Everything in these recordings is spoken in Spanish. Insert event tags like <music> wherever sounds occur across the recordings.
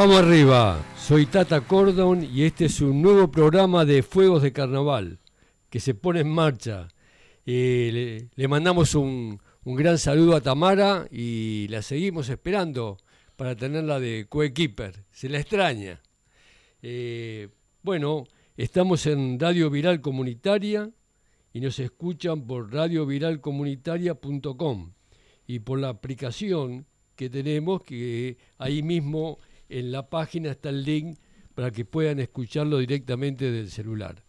Vamos arriba, soy Tata Cordon y este es un nuevo programa de Fuegos de Carnaval que se pone en marcha. Eh, le, mandamos un, gran saludo a Tamara y la seguimos esperando para tenerla de coequiper. Se la extraña. Eh, bueno, estamos en Radio Viral Comunitaria y nos escuchan por radioviralcomunitaria.com y por la aplicación que tenemos que ahí mismo en la página está el link para que puedan escucharlo directamente del celular.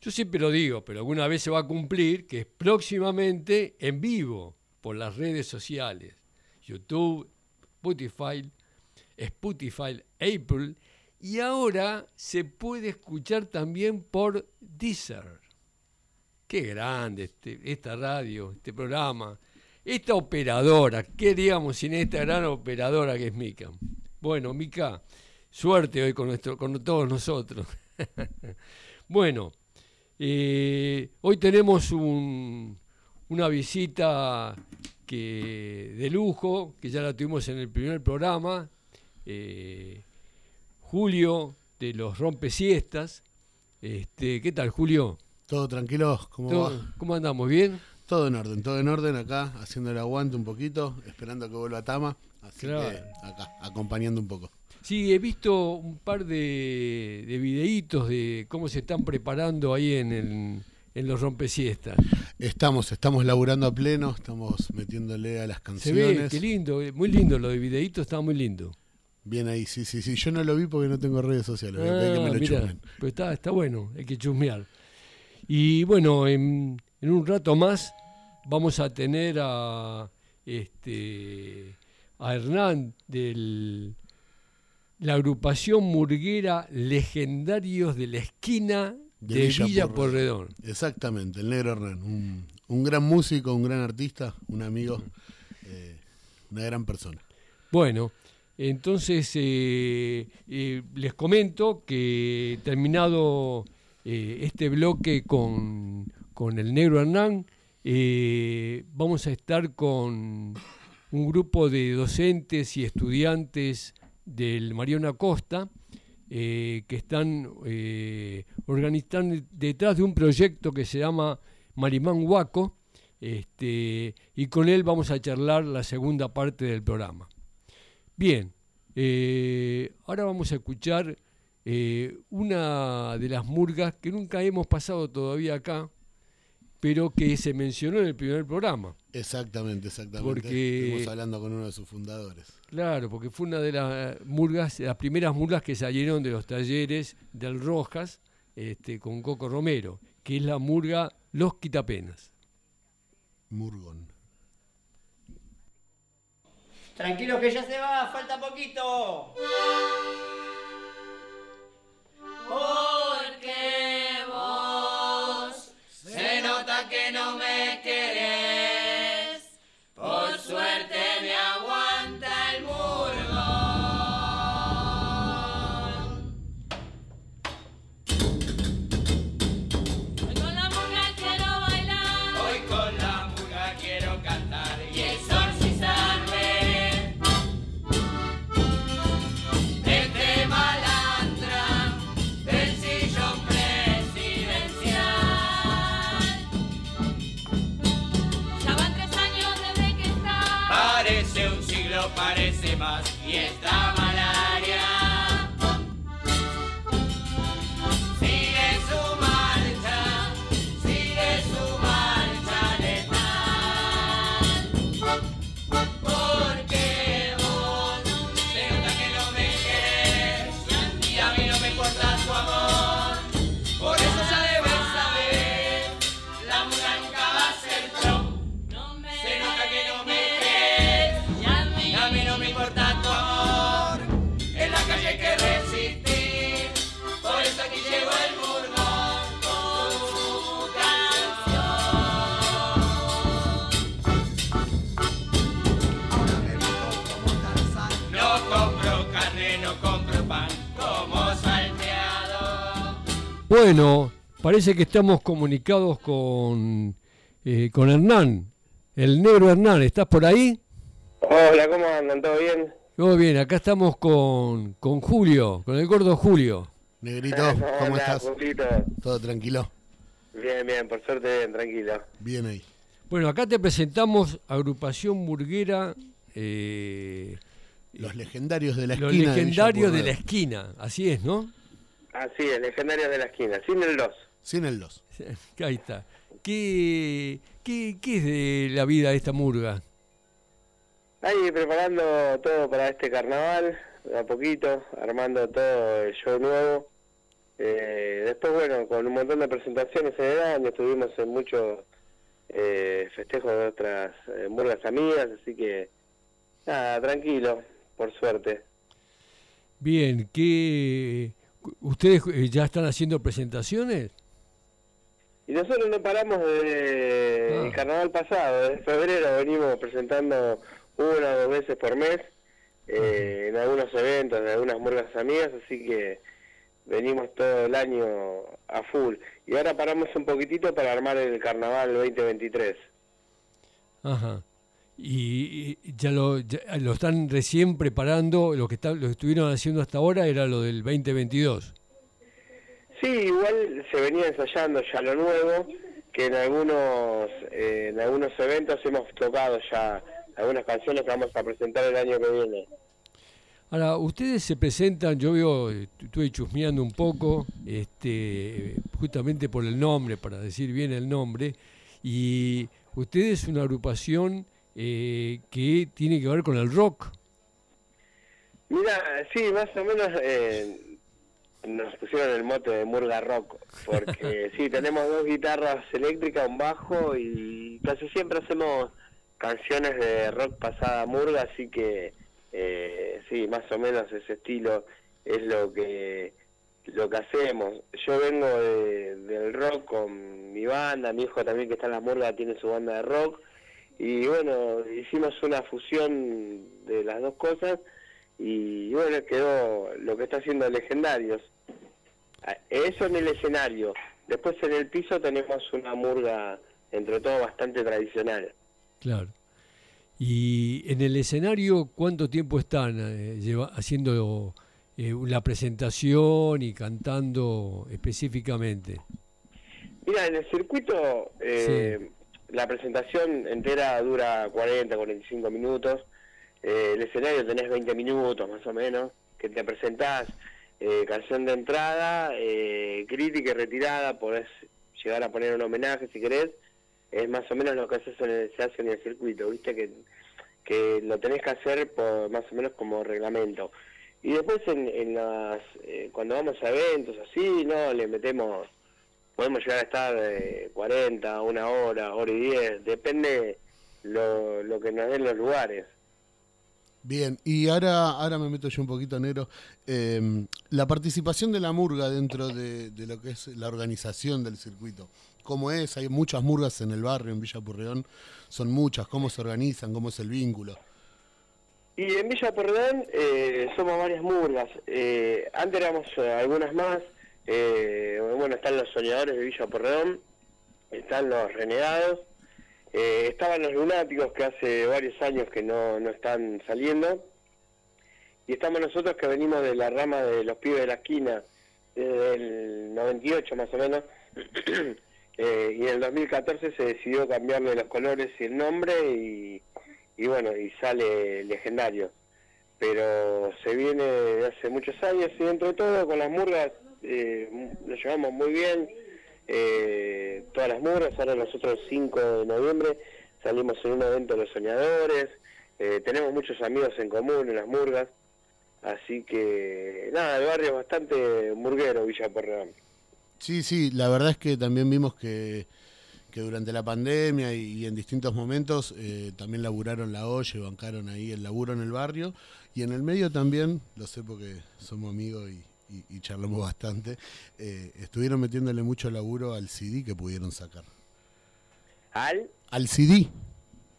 Yo siempre lo digo, pero alguna vez se va a cumplir que es próximamente en vivo por las redes sociales, YouTube, Spotify, Spotify, Apple, y ahora se puede escuchar también por Deezer. Qué grande este, esta radio, este programa, esta operadora, ¿qué digamos sin esta gran operadora que es Mika? Bueno, Mica, suerte hoy con, nuestro, con todos nosotros. <laughs> bueno, eh, hoy tenemos una visita que, de lujo, que ya la tuvimos en el primer programa. Eh, Julio de los Rompesiestas. Este, ¿Qué tal, Julio? Todo tranquilo, ¿cómo ¿Cómo andamos? ¿Bien? Todo en orden, todo en orden acá, haciendo el aguante un poquito, esperando que vuelva Tama. Así que acá, acompañando un poco. Sí, he visto un par de, de videitos de cómo se están preparando ahí en, en los rompesiestas. Estamos, estamos laburando a pleno, estamos metiéndole a las canciones. Se ve, qué lindo, muy lindo, lo de videitos está muy lindo. Bien ahí, sí, sí, sí. Yo no lo vi porque no tengo redes sociales. Ah, pero está, está bueno, hay que chusmear. Y bueno, en, en un rato más vamos a tener a este a Hernán de la agrupación murguera Legendarios de la Esquina de, Villa, Porredón. Exactamente, el negro Hernán, un, gran músico, un gran artista, un amigo, eh, una gran persona. Bueno, entonces eh, eh, les comento que terminado este bloque con, con el negro Hernán, vamos a estar con un grupo de docentes y estudiantes del Mariano Costa eh, que están eh, organizando detrás de un proyecto que se llama Marimán Huaco, este, y con él vamos a charlar la segunda parte del programa. Bien, eh, ahora vamos a escuchar una de las murgas que nunca hemos pasado todavía acá, pero que se mencionó en el primer programa. Exactamente, exactamente. Porque, Estamos hablando con uno de sus fundadores. Claro, porque fue una de las murgas, las primeras murgas que salieron de los talleres del Rojas este, con Coco Romero, que es la murga Los Quitapenas. Murgón. Tranquilo que ya se va, falta poquito. Porque Bueno, parece que estamos comunicados con, eh, con Hernán, el negro Hernán. ¿Estás por ahí? Hola, ¿cómo andan? ¿Todo bien? Muy bien, acá estamos con, con Julio, con el gordo Julio. Negrito, <laughs> ¿cómo Hola, estás? Julito. ¿Todo tranquilo? Bien, bien, por suerte bien, tranquilo. Bien ahí. Bueno, acá te presentamos agrupación burguera, eh, Los legendarios de la los esquina. de legendarios de la esquina, así es, ¿no? Así es, legendarios de la esquina, sin el 2. Sin el 2. <laughs> Ahí está. ¿Qué, qué, qué es de la vida de esta murga? Ahí preparando todo para este carnaval, de a poquito, armando todo el show nuevo. Eh, después, bueno, con un montón de presentaciones en el año, estuvimos en muchos eh, festejos de otras eh, murgas amigas, así que nada, tranquilo, por suerte. Bien, ¿qué, ¿ustedes eh, ya están haciendo presentaciones? Y nosotros no paramos desde Ah. el carnaval pasado, desde febrero venimos presentando una o dos veces por mes eh, en algunos eventos de algunas murgas amigas, así que venimos todo el año a full. Y ahora paramos un poquitito para armar el carnaval 2023. Ajá. Y, ya, lo, ya lo están recién preparando, lo que, está, lo que estuvieron haciendo hasta ahora era lo del 2022. Sí, igual se venía ensayando ya lo nuevo, que en algunos eh, en algunos eventos hemos tocado ya algunas canciones que vamos a presentar el año que viene. Ahora, ustedes se presentan, yo veo, estuve chusmeando un poco, este, justamente por el nombre, para decir bien el nombre, y ustedes es una agrupación eh, que tiene que ver con el rock. Mira, sí, más o menos eh, nos pusieron el mote de Murga Rock, porque <laughs> sí, tenemos dos guitarras eléctricas, un bajo y casi siempre hacemos canciones de rock pasada Murga, así que eh, sí, más o menos ese estilo es lo que lo que hacemos. Yo vengo de- del rock con mi banda, mi hijo también que está en la Murga tiene su banda de rock y bueno, hicimos una fusión de las dos cosas y bueno, quedó lo que está haciendo Legendarios. Ah, Eso en el escenario. Después en el piso tenemos una murga, entre todo, bastante tradicional. Claro. Y en el escenario, ¿cuánto tiempo están eh, lleva- haciendo eh, la presentación y cantando específicamente? Mira, en el circuito eh, la presentación entera dura 40, 45 minutos. Eh, el escenario tenés 20 minutos más o menos, que te presentás eh, canción de entrada, eh, crítica y retirada, podés llegar a poner un homenaje si querés. Es más o menos lo que haces en el- se hace en el circuito, viste que, que lo tenés que hacer por, más o menos como reglamento. Y después en, en las, eh, cuando vamos a eventos así, no, le metemos podemos llegar a estar eh, 40, una hora, hora y 10, depende lo, lo que nos den los lugares. Bien, y ahora, ahora me meto yo un poquito negro. Eh, la participación de la murga dentro de, de lo que es la organización del circuito. ¿Cómo es? Hay muchas murgas en el barrio, en Villa Purreón. Son muchas. ¿Cómo se organizan? ¿Cómo es el vínculo? Y en Villa Perdón eh, somos varias murgas. Eh, antes éramos eh, algunas más. Eh, bueno, están los soñadores de Villa Perdón, están los renegados, eh, estaban los lunáticos que hace varios años que no, no están saliendo. Y estamos nosotros que venimos de la rama de los pibes de la esquina, desde el 98 más o menos. <clears throat> Eh, y en el 2014 se decidió cambiarle los colores y el nombre y, y bueno, y sale legendario. Pero se viene de hace muchos años y dentro de todo con las murgas eh, lo llevamos muy bien. Eh, todas las murgas, ahora nosotros el 5 de noviembre salimos en un evento de los soñadores. Eh, tenemos muchos amigos en común en las murgas. Así que nada, el barrio es bastante murguero, Villa Porreón. Sí, sí, la verdad es que también vimos que, que durante la pandemia y, en distintos momentos eh, también laburaron la y bancaron ahí el laburo en el barrio. Y en el medio también, lo sé porque somos amigos y, y- y charlamos <laughs> bastante, eh, estuvieron metiéndole mucho laburo al CD que pudieron sacar. ¿Al? Al CD.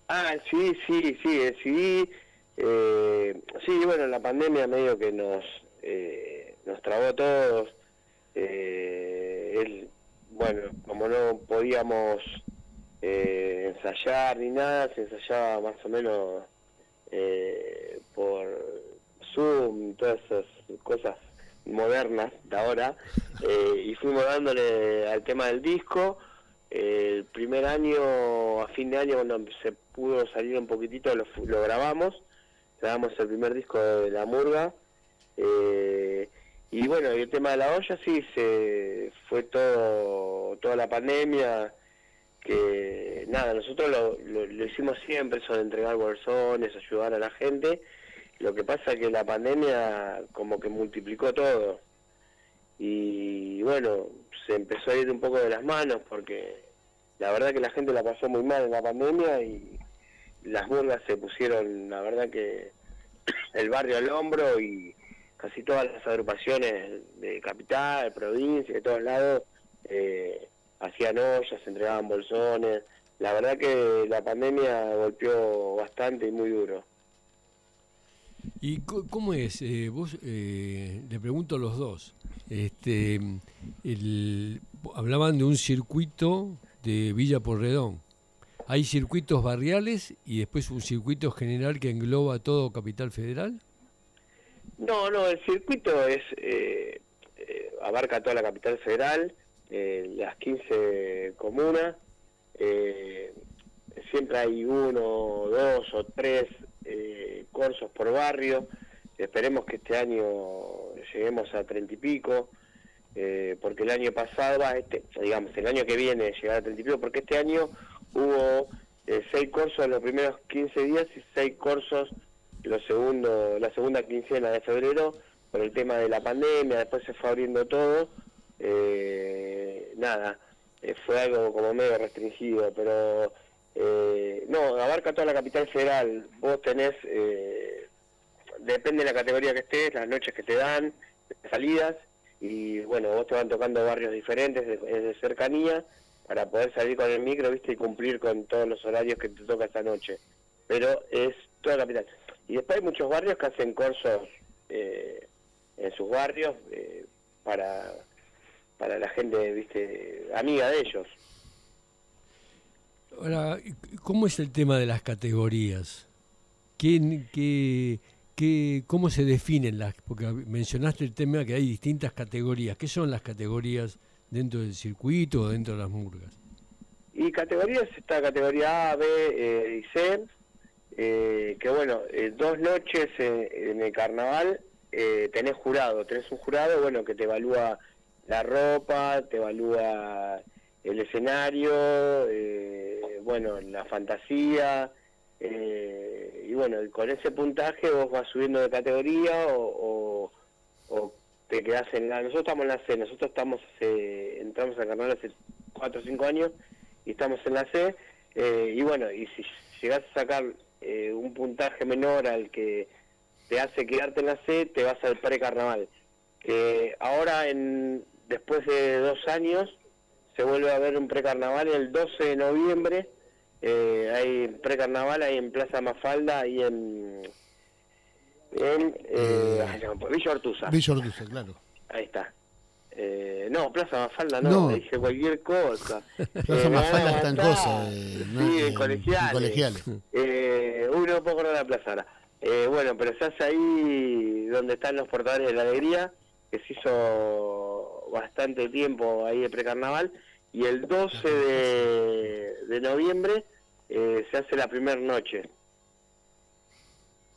Ah, sí, sí, sí, el CD. eh, sí, bueno, la pandemia medio que nos eh, nos trabó a todos. Eh, él, bueno, como no podíamos eh, ensayar ni nada, se ensayaba más o menos eh, por Zoom, todas esas cosas modernas de ahora, eh, y fuimos dándole al tema del disco. El primer año, a fin de año, cuando se pudo salir un poquitito, lo, lo grabamos, grabamos el primer disco de La Murga. eh, y bueno, y el tema de la olla sí, se fue todo toda la pandemia, que nada, nosotros lo, lo, lo hicimos siempre, eso de entregar bolsones, ayudar a la gente. Lo que pasa que la pandemia como que multiplicó todo. Y bueno, se empezó a ir un poco de las manos porque la verdad que la gente la pasó muy mal en la pandemia y las burgas se pusieron, la verdad que <clears throat> el barrio al hombro y casi todas las agrupaciones de capital, provincia, de todos lados, eh, hacían ollas, entregaban bolsones. La verdad que la pandemia golpeó bastante y muy duro. ¿Y cómo es? Eh, vos, eh, le pregunto a los dos. Este, el- hablaban de un circuito de Villa Porredón. ¿Hay circuitos barriales y después un circuito general que engloba todo Capital Federal? No, no, el circuito es eh, eh, abarca toda la capital federal, eh, las 15 comunas. eh, siempre hay uno, dos o tres eh, cursos por barrio. Esperemos que este año lleguemos a treinta y pico, eh, porque el año pasado, va, este, digamos, el año que viene llegar a treinta y pico, porque este año hubo eh, seis cursos en los primeros 15 días y seis cursos los segundo, la segunda quincena de febrero por el tema de la pandemia, después se fue abriendo todo, eh, nada, eh, fue algo como medio restringido, pero eh, no, abarca toda la capital federal, vos tenés, eh, depende de la categoría que estés, las noches que te dan, salidas, y bueno, vos te van tocando barrios diferentes, de, cercanía, para poder salir con el micro, viste, y cumplir con todos los horarios que te toca esta noche. Pero es toda la capital. Y después hay muchos barrios que hacen cursos eh, en sus barrios eh, para, para la gente, viste, amiga de ellos. Ahora, ¿cómo es el tema de las categorías? ¿Quién, qué, qué, ¿Cómo se definen las? Porque mencionaste el tema que hay distintas categorías. ¿Qué son las categorías dentro del circuito o dentro de las murgas? Y categorías está categoría A, B eh, y C, eh, que bueno, eh, dos noches en, en el carnaval eh, tenés jurado, tenés un jurado, bueno, que te evalúa la ropa, te evalúa el escenario, eh, bueno, la fantasía, eh, y bueno, con ese puntaje vos vas subiendo de categoría o, o, te quedás en la... Nosotros estamos en la C, nosotros estamos, eh, entramos al carnaval hace 4 o 5 años y estamos en la C, eh, y bueno, y si llegás a sacar eh, un puntaje menor al que te hace quedarte en la C, te vas al precarnaval. Que ahora, en después de dos años, se vuelve a ver un precarnaval el 12 de noviembre. Eh, hay precarnaval ahí en Plaza Mafalda, ahí en, en eh, no, Villa Ortuza. Villa Ortuza, claro. Ahí está. Eh, no, Plaza Mafalda no, No. dije cualquier cosa. <laughs> Plaza Eh, Mafalda está en matar. cosa. eh, no, sí, en- en colegiales. en colegiales. Eh, uy, no la plaza. Eh, bueno, pero se hace ahí donde están los portadores de la alegría, que se hizo bastante tiempo ahí de precarnaval, y el 12 de, de noviembre eh, se hace la primera noche.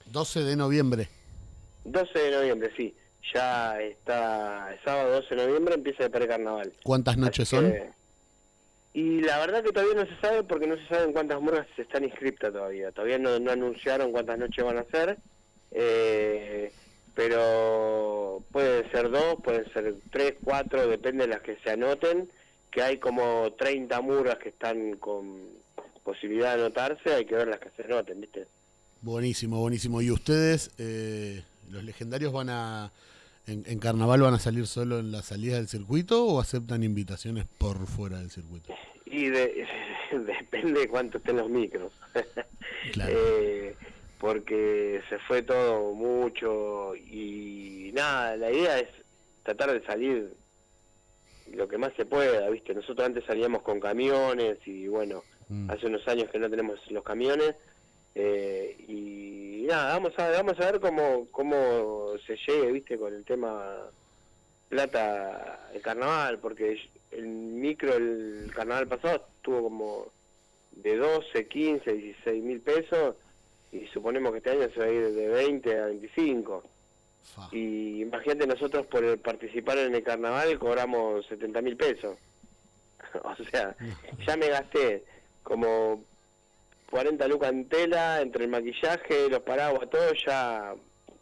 12 de noviembre. 12 de noviembre, sí. Ya está, el sábado 12 de noviembre empieza el precarnaval. ¿Cuántas noches son? Y la verdad que todavía no se sabe porque no se saben cuántas murgas están inscriptas todavía. Todavía no, no anunciaron cuántas noches van a ser. Eh, pero pueden ser dos, pueden ser tres, cuatro, depende de las que se anoten. Que hay como 30 murgas que están con posibilidad de anotarse, hay que ver las que se anoten, ¿viste? Buenísimo, buenísimo. ¿Y ustedes, eh, los legendarios, van a. En, en carnaval van a salir solo en la salida del circuito o aceptan invitaciones por fuera del circuito? Y de- <laughs> depende de cuánto estén los micros. <laughs> Claro. Eh, porque se fue todo mucho y nada, la idea es tratar de salir lo que más se pueda, ¿viste? Nosotros antes salíamos con camiones y bueno, Mm. hace unos años que no tenemos los camiones eh, y nada, vamos a, vamos a ver cómo, cómo se llegue, viste, con el tema plata el carnaval, porque el micro el carnaval pasado estuvo como de 12, 15, 16 mil pesos y suponemos que este año se va a ir de 20 a 25. Fa. Y imagínate, nosotros por participar en el carnaval cobramos 70 mil pesos. <laughs> o sea, ya me gasté como 40 lucas en tela, entre el maquillaje, los paraguas, todo, ya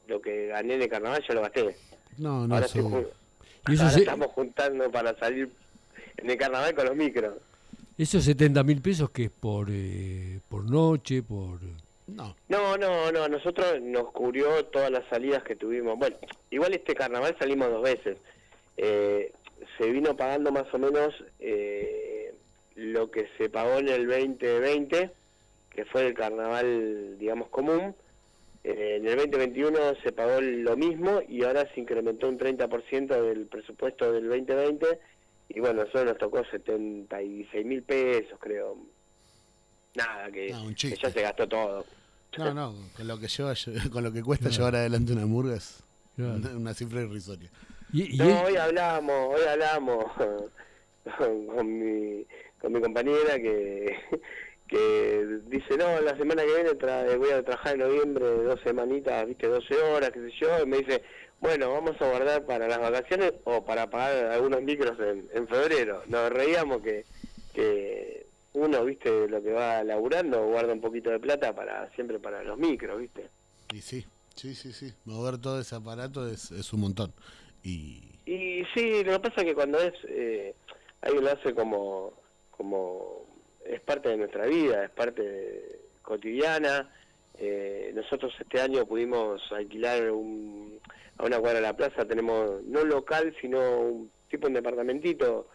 lo que gané en el carnaval ya lo gasté. No, no, ahora, estoy seguro. jun- Y eso ahora se- estamos juntando para salir en el carnaval con los micros. Esos 70 mil pesos que es por, eh, por noche, por... No, No, no, no, nosotros nos cubrió todas las salidas que tuvimos. Bueno, igual este carnaval salimos dos veces. Eh, se vino pagando más o menos eh, lo que se pagó en el 2020, que fue el carnaval, digamos, común. Eh, en el 2021 se pagó lo mismo y ahora se incrementó un 30% del presupuesto del 2020 y bueno, eso nos tocó 76 mil pesos, creo. Nada, que, No, un que ya se gastó todo. no, no, con lo que lleva, <laughs> con lo que cuesta llevar adelante una murga es Claro. una, una cifra irrisoria. Y, y No, hoy hablamos, hoy hablamos <laughs> con, con mi, con mi compañera que, <laughs> que dice, no, la semana que viene tra- voy a trabajar en noviembre dos semanitas, viste, 12 horas, qué sé yo, y me dice, bueno, vamos a guardar para las vacaciones o para pagar algunos micros en, en febrero. Nos reíamos que, que uno, viste, lo que va laburando, guarda un poquito de plata para siempre para los micros, viste. Y sí, sí, sí, sí. Mover todo ese aparato es, es un montón. Y Y sí, lo que pasa es que cuando es, eh, alguien lo hace como, como, es parte de nuestra vida, es parte de- cotidiana. Eh, nosotros este año pudimos alquilar un, a una cuadra de la plaza, tenemos no local, sino un tipo un departamentito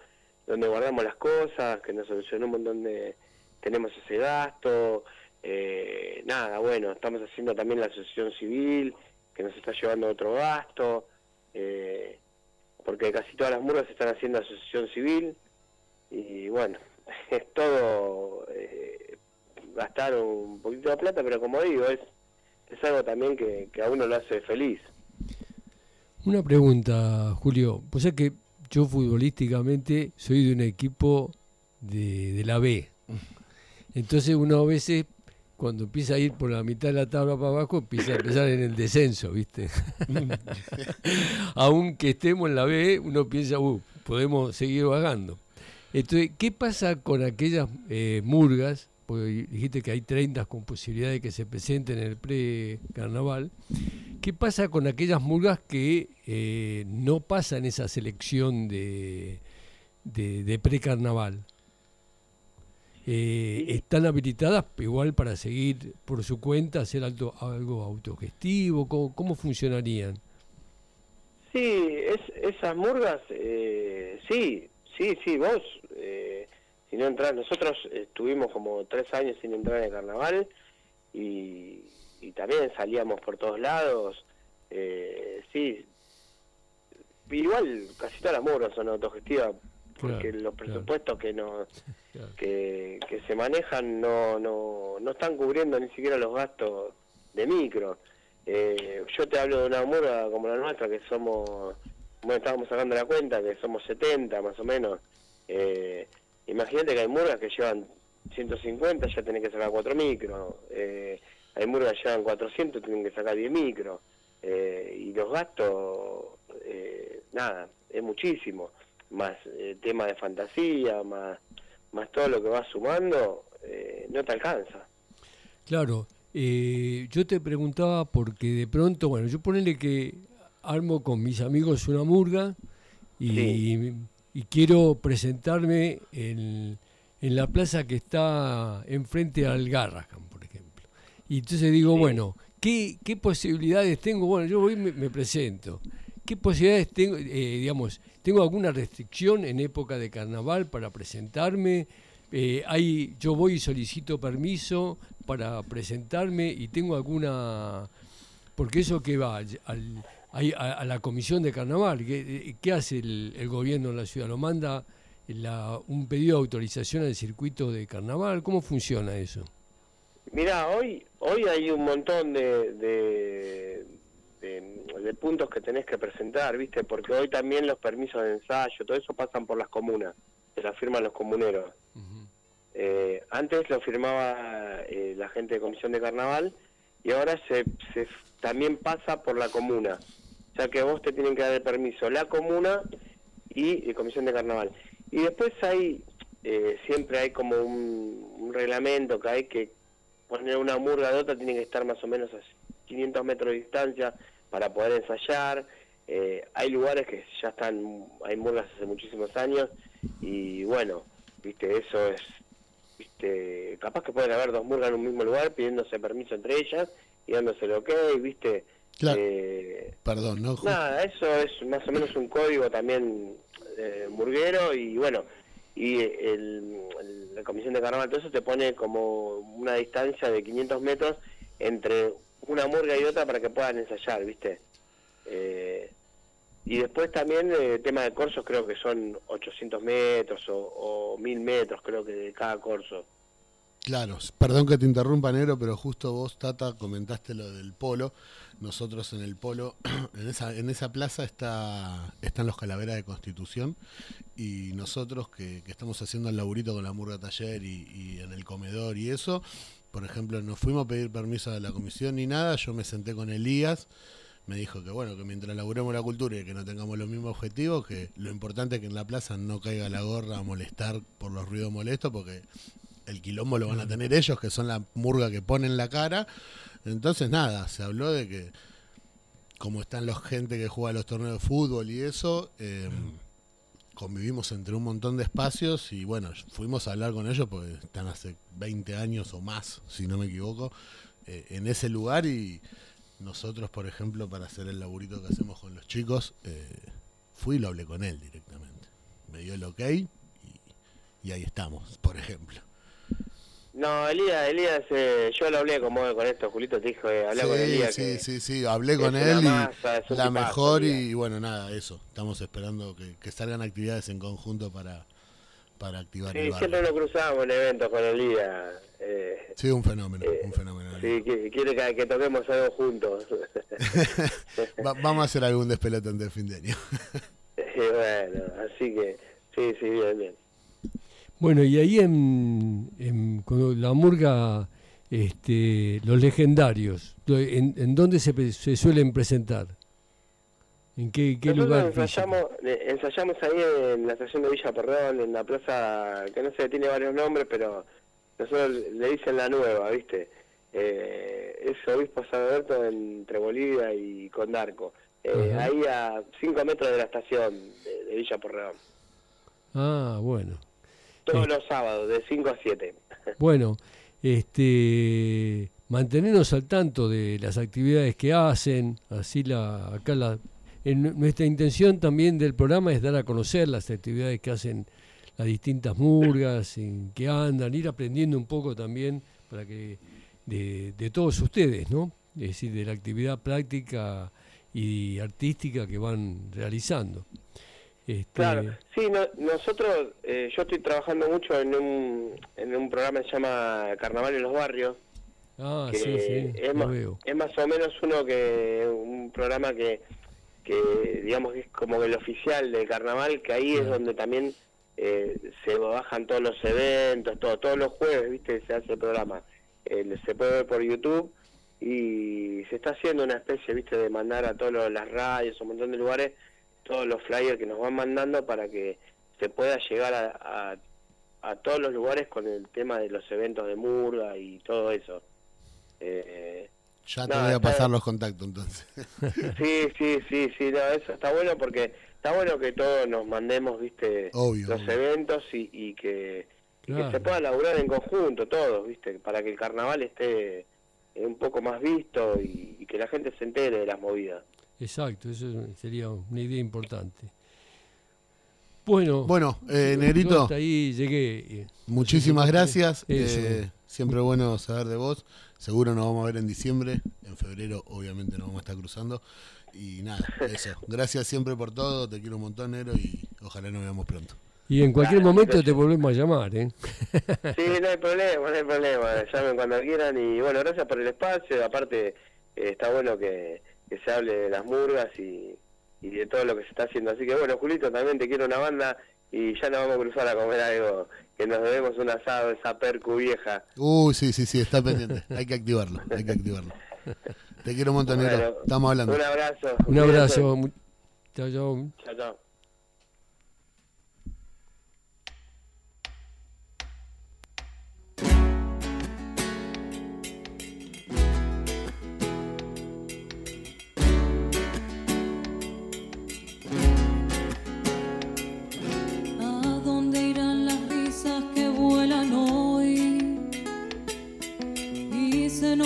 donde guardamos las cosas, que nos solucionó un montón de, tenemos ese gasto, eh, nada, bueno, estamos haciendo también la asociación civil, que nos está llevando otro gasto, eh, porque casi todas las murgas están haciendo asociación civil y bueno, <laughs> es todo eh, gastar un poquito de plata, pero como digo, es, es algo también que, que a uno lo hace feliz. Una pregunta, Julio. Pues es que yo futbolísticamente soy de un equipo de, de la B. Entonces uno a veces, cuando empieza a ir por la mitad de la tabla para abajo, empieza a pensar en el descenso, ¿viste? <laughs> Aunque estemos en la B, uno piensa, uh, podemos seguir vagando. Entonces, ¿qué pasa con aquellas eh, murgas? Porque dijiste que hay 30 con posibilidad de que se presenten en el pre-carnaval. ¿Qué pasa con aquellas murgas que eh, no pasan esa selección de, de, de pre-carnaval? Eh, ¿Están habilitadas igual para seguir por su cuenta, hacer algo, algo autogestivo? ¿Cómo, cómo funcionarían? Sí, es, esas murgas, eh, sí, sí, sí, vos, eh, si no entras, nosotros estuvimos como tres años sin entrar en el carnaval y, y también salíamos por todos lados, eh, sí, igual casi todas las murgas son autogestivas porque Claro, los claro. presupuestos que <laughs> Claro. que, que se manejan no, no, no están cubriendo ni siquiera los gastos de micro. Eh, yo te hablo de una murga como la nuestra, que somos, bueno, estábamos sacando la cuenta, que somos 70 más o menos. Eh, imagínate que hay murgas que llevan 150, ya tenés que sacar 4 micros. Eh, hay murgas que llevan 400, tienen que sacar 10 micros. Eh, y los gastos, eh, nada, es muchísimo. Más eh, tema de fantasía, más más todo lo que vas sumando, no te alcanza. Claro, eh, yo te preguntaba porque de pronto, bueno, yo ponele que armo con mis amigos una murga y, Sí. Y quiero presentarme en, en la plaza que está enfrente al Garrahan, por ejemplo. Y entonces digo, Sí. bueno, ¿qué, ¿qué posibilidades tengo? Bueno, yo voy y me, me presento. ¿Qué posibilidades tengo, eh, digamos, tengo alguna restricción en época de carnaval para presentarme? Eh, hay, yo voy y solicito permiso para presentarme y tengo alguna, porque eso que va al, al- hay a, a la comisión de carnaval, ¿qué, qué hace el, el gobierno en la ciudad? ¿Lo manda la- un pedido de autorización al circuito de carnaval? ¿Cómo funciona eso? Mira, hoy hoy hay un montón de, de, de- de puntos que tenés que presentar, ¿viste? Porque hoy también los permisos de ensayo, todo eso pasan por las comunas, se las firman los comuneros. Eh, antes lo firmaba eh, la gente de Comisión de Carnaval y ahora se, se también pasa por la comuna. O sea que vos te tienen que dar el permiso la comuna y eh, Comisión de Carnaval. Y después hay, eh, siempre hay como un, reglamento que hay que poner una murga de otra, tiene que estar más o menos a 500 metros de distancia para poder ensayar. Eh, hay lugares que ya están, hay murgas hace muchísimos años y bueno, viste, eso es, viste, capaz que pueden haber dos murgas en un mismo lugar pidiéndose permiso entre ellas y dándose el ok, viste. Claro. Eh, Perdón, ¿no? Nada, eso es más o menos un código también eh, murguero y bueno, y el, el- la Comisión de Carnaval, todo eso te pone como una distancia de 500 metros entre una murga y otra para que puedan ensayar, ¿viste? Eh, y después también el tema de corsos creo que son 800 metros o, o 1000 metros creo que de cada corso. Claro, perdón que te interrumpa, Negro, pero justo vos, Tata, comentaste lo del polo. Nosotros en el polo, <clears throat> en esa, en esa plaza está, están los calaveras de Constitución y nosotros que, estamos haciendo el laburito con la murga taller y, y en el comedor y eso, por ejemplo, no fuimos a pedir permiso de la comisión ni nada, yo me senté con Elías, me dijo que bueno, que mientras laburemos la cultura y que no tengamos los mismos objetivos, que lo importante es que en la plaza no caiga la gorra a molestar por los ruidos molestos, porque el quilombo lo van a tener ellos, que son la murga que ponen la cara. Entonces, nada, se habló de que, como están los gente que juega los torneos de fútbol y eso, eh, convivimos entre un montón de espacios y bueno, fuimos a hablar con ellos porque están hace 20 años o más, si no me equivoco, eh, en ese lugar y nosotros, por ejemplo, para hacer el laburito que hacemos con los chicos, eh, fui y lo hablé con él directamente. Me dio el ok y, y ahí estamos, por ejemplo. No, Elías, Elías eh, yo lo hablé como con esto, Julito te dijo, eh, hablé con Elías. sí, que- sí, sí, hablé con él y la mejor y bueno, nada, eso. Estamos esperando que, que salgan actividades en conjunto para, para activar Sí, el siempre nos cruzamos en eventos con Elías. Eh, Sí, un fenómeno, eh, un fenómeno. sí, quiere que, que toquemos algo juntos. <laughs> Va- vamos a hacer algún despelote antes de fin de año. Y <laughs> bueno, así que, sí, sí, bien, bien. Bueno, y ahí en, en- con la murga, este, los legendarios, ¿en, en dónde se, se suelen presentar? ¿En qué, lugar? ensayamos, ensayamos ahí en la estación de Villa Porredón, en la plaza, que no sé, tiene varios nombres, pero nosotros le dicen la nueva, ¿viste? Eh, es Obispo San Alberto entre Bolivia y Condarco. Eh, ahí a 5 metros de la estación de, de Villa Porredón. Ah, bueno. Todos Sí. los sábados, de 5 a 7. <laughs> Bueno, este, mantenernos al tanto de las actividades que hacen, así la, acá la, en nuestra intención también del programa es dar a conocer las actividades que hacen las distintas murgas, en que andan, ir aprendiendo un poco también para que de, de todos ustedes, ¿no? Es decir, de la actividad práctica y artística que van realizando. Este, Claro, sí, no- nosotros, eh, yo estoy trabajando mucho en un, en un programa que se llama Carnaval en los Barrios, Ah, que sí, sí, es, más, veo. es más o menos uno que un programa que, que digamos que es como el oficial del carnaval, que ahí es donde también eh, se bajan todos los eventos, todo, todos los jueves, viste, se hace el programa. Eh, se puede ver por YouTube y se está haciendo una especie, viste, de mandar a todas las radios, un montón de lugares, todos los flyers que nos van mandando para que se pueda llegar a, a, a todos los lugares con el tema de los eventos de Murga y todo eso. Eh, Ya te No, voy a está- pasar los contactos entonces. <laughs> sí, sí, sí, sí, no, eso está bueno porque está bueno que todos nos mandemos, viste, Obvio, los obvio. eventos y, y que, y que Claro. se pueda laburar en conjunto todos, viste, para que el carnaval esté un poco más visto y, y que la gente se entere de las movidas. Exacto, eso sería una idea importante. Bueno, Bueno, eh, Negrito, hasta ahí llegué. eh, muchísimas gracias. Eso. Eh, siempre bueno saber de vos. Seguro nos vamos a ver en diciembre. En febrero, obviamente, nos vamos a estar cruzando. Y nada, eso. Gracias siempre por todo. Te quiero un montón, Nero. Y ojalá nos veamos pronto. Y en cualquier Claro, momento te volvemos a llamar, ¿eh? Sí, no hay problema, no hay problema. Llamen cuando quieran y bueno, gracias por el espacio. Aparte, eh, está bueno que, que se hable de las murgas y, y de todo lo que se está haciendo. Así que bueno, Julito, también te quiero una banda y ya nos vamos a cruzar a comer algo, que nos debemos un asado, esa percu vieja. Uy, sí, sí, sí, está pendiente. Hay que activarlo, hay que activarlo. Te quiero un montón. Bueno, Estamos hablando. Un abrazo. Un abrazo. Chao, chao. Chao, chao.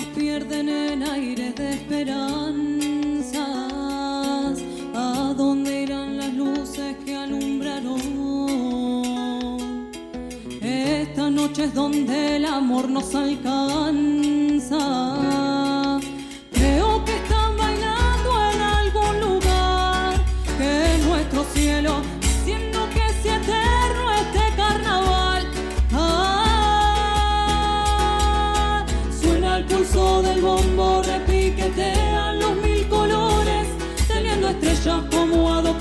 Pierden en aires de esperanzas. ¿A dónde irán las luces que alumbraron? Esta noche es donde el amor nos alcanza.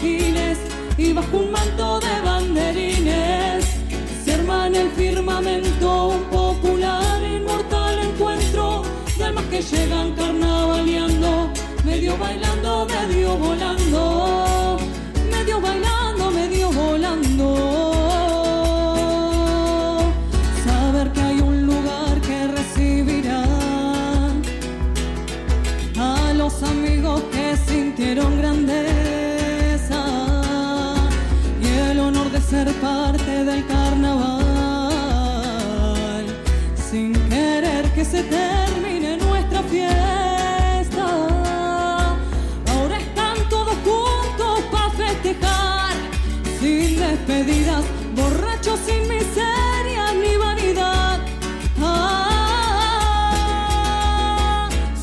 Y bajo un manto de banderines. Se arma en el firmamento un popular inmortal encuentro de almas que llegan carnavaleando, medio bailando, medio volando, se termine nuestra fiesta. Ahora están todos juntos para festejar sin despedidas, borrachos sin miseria ni vanidad. Ah,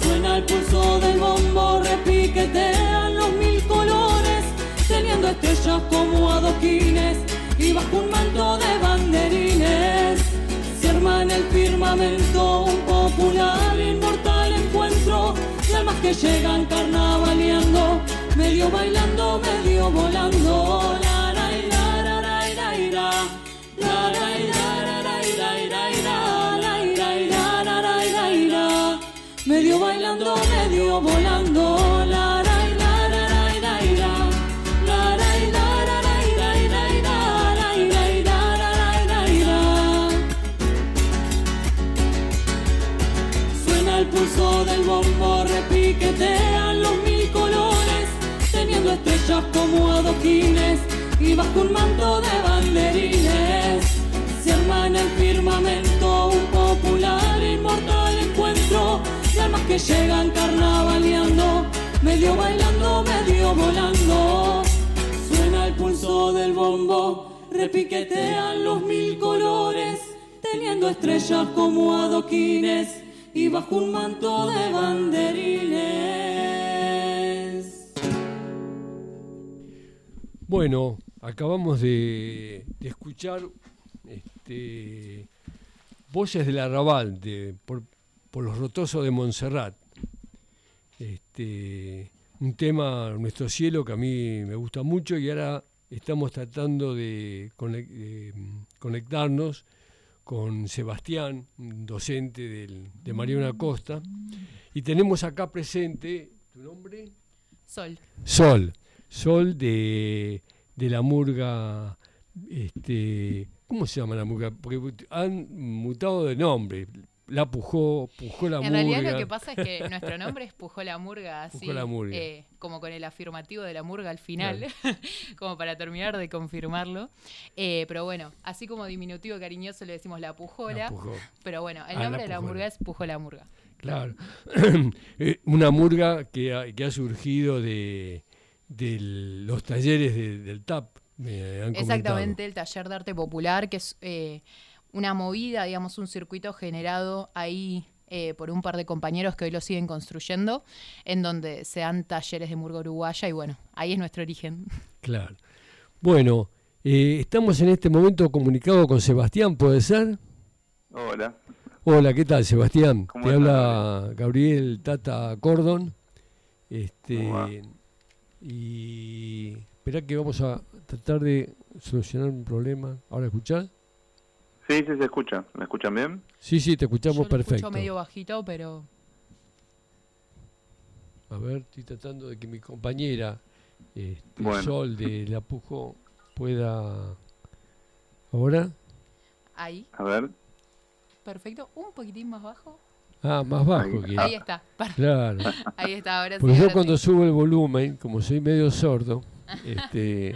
suena el pulso del bombo, repiquetean los mil colores, teniendo estrellas como adoquines y bajo un manto de banderines. Se arma en el firmamento inmortal encuentro de almas que llegan carnavaleando, medio bailando, medio volando. Bombo, repiquetean los mil colores, teniendo estrellas como adoquines y bajo un manto de banderines. Se arma en el firmamento un popular inmortal encuentro de almas que llegan carnavaleando, medio bailando, medio volando. Suena el pulso del bombo, repiquetean los mil colores, teniendo estrellas como adoquines y bajo un manto de banderines. Bueno, acabamos de, escuchar este, voces del arrabal de, por, los rotosos de Montserrat. Este, un tema, Nuestro Cielo, que a mí me gusta mucho y ahora estamos tratando de, mm, conectarnos con Sebastián, docente del- de Mariana Costa, y tenemos acá presente, ¿tu nombre? Sol. Sol, Sol de, de la murga, este, ¿cómo se llama la murga? Porque han mutado de nombre. La Pujó, Pujó la en murga. realidad lo que pasa es que nuestro nombre es Pujó la Murga, <laughs> así, Pujó la Murga. eh, como con el afirmativo de la murga al final, <laughs> como para terminar de confirmarlo. Eh, pero bueno, así como diminutivo cariñoso le decimos la Pujola, La pero bueno, el Ah, la nombre de la murga es Pujó la Murga. claro. <clears throat> Eh, Una murga que ha, que ha surgido de, de los talleres de- del TAP. Me han comentado. Exactamente, el taller de arte popular, que es una movida, digamos, un circuito generado ahí eh, por un par de compañeros que hoy lo siguen construyendo, en donde se dan talleres de murga uruguaya y bueno, ahí es nuestro origen. <laughs> Claro. Bueno, Eh, estamos en este momento comunicados con Sebastián, ¿puede ser? Hola. Hola, ¿qué tal, Sebastián? ¿Cómo Te estás, habla Gabriel Tata Cordon. Este, y espera que vamos a tratar de solucionar un problema. ¿Ahora escuchás? Sí, sí, se escucha. ¿Me escuchan bien? Sí, sí, te Yo escuchamos lo perfecto. escucho medio bajito, pero A ver, estoy tratando de que mi compañera este, Bueno. Sol de La Pujo pueda... ¿Ahora? ahí, A ver. perfecto. Un poquitín más bajo. Ah, más bajo Ahí. que... Ahí está. Claro. <laughs> Ahí está, ahora sí. Porque yo ahora cuando sí. subo el volumen, como soy medio sordo, <laughs> este.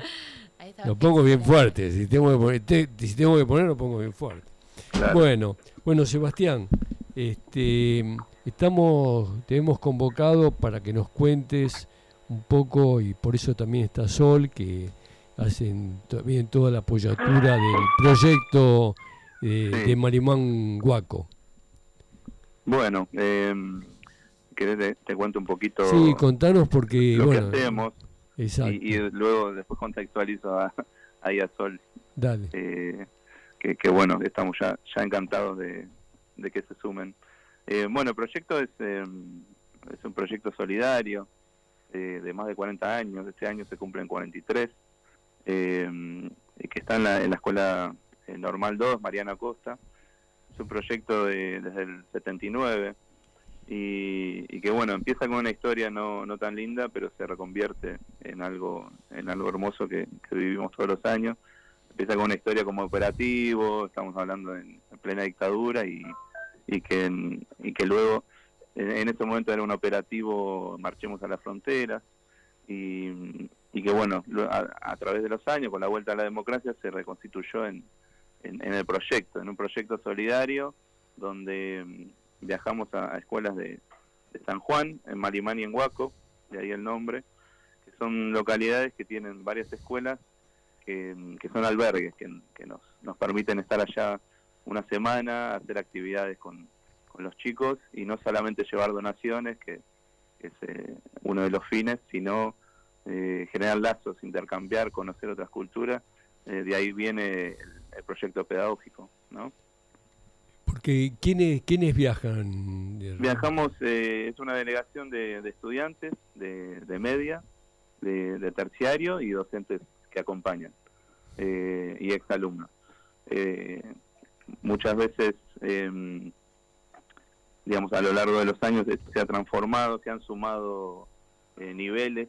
Lo pongo bien fuerte. Si tengo que poner, te- si tengo que poner, lo pongo bien fuerte. Claro. Bueno, bueno, Sebastián, este, estamos, te hemos convocado para que nos cuentes un poco, y por eso también está Sol, que hacen también toda la apoyatura del proyecto eh, Sí. de Marimán Guaco. Bueno, eh, ¿querés te, te cuento un poquito Sí, contanos porque, lo bueno, que hacemos? Exacto, Y, y luego después contextualizo a, a Sol. dale. eh, que, que bueno, estamos ya, ya encantados de, de que se sumen. Eh, bueno, el proyecto es, eh, es un proyecto solidario eh, de más de 40 años, este año se cumplen 43, eh, y que está en la, en la Escuela eh, Normal 2, Mariana Costa. Es un proyecto de- desde el 79 y, y que bueno, empieza con una historia no, no tan linda, pero se reconvierte en algo, en algo hermoso que, que vivimos todos los años. Empieza con una historia como operativo, estamos hablando en, en plena dictadura y, y que y que luego en, ese momento era un operativo marchemos a las fronteras y, y que bueno a, a través de los años con la vuelta a la democracia se reconstituyó en, en, el proyecto, en un proyecto solidario donde viajamos a, escuelas de, de San Juan, en Marimán y en Huaco, de ahí el nombre, que son localidades que tienen varias escuelas que, son albergues, que, que nos, nos permiten estar allá una semana, hacer actividades con, con los chicos y no solamente llevar donaciones, que es eh, uno de los fines, sino eh, generar lazos, intercambiar, conocer otras culturas. Eh, de ahí viene el, el proyecto pedagógico, ¿no? Porque ¿quiénes, quiénes viajan? de- Viajamos, eh, es una delegación de, de estudiantes de, de media, de, de terciario y docentes que acompañan, eh, y exalumnos. Eh, muchas veces, eh, digamos, a lo largo de los años se ha transformado, se han sumado eh, niveles.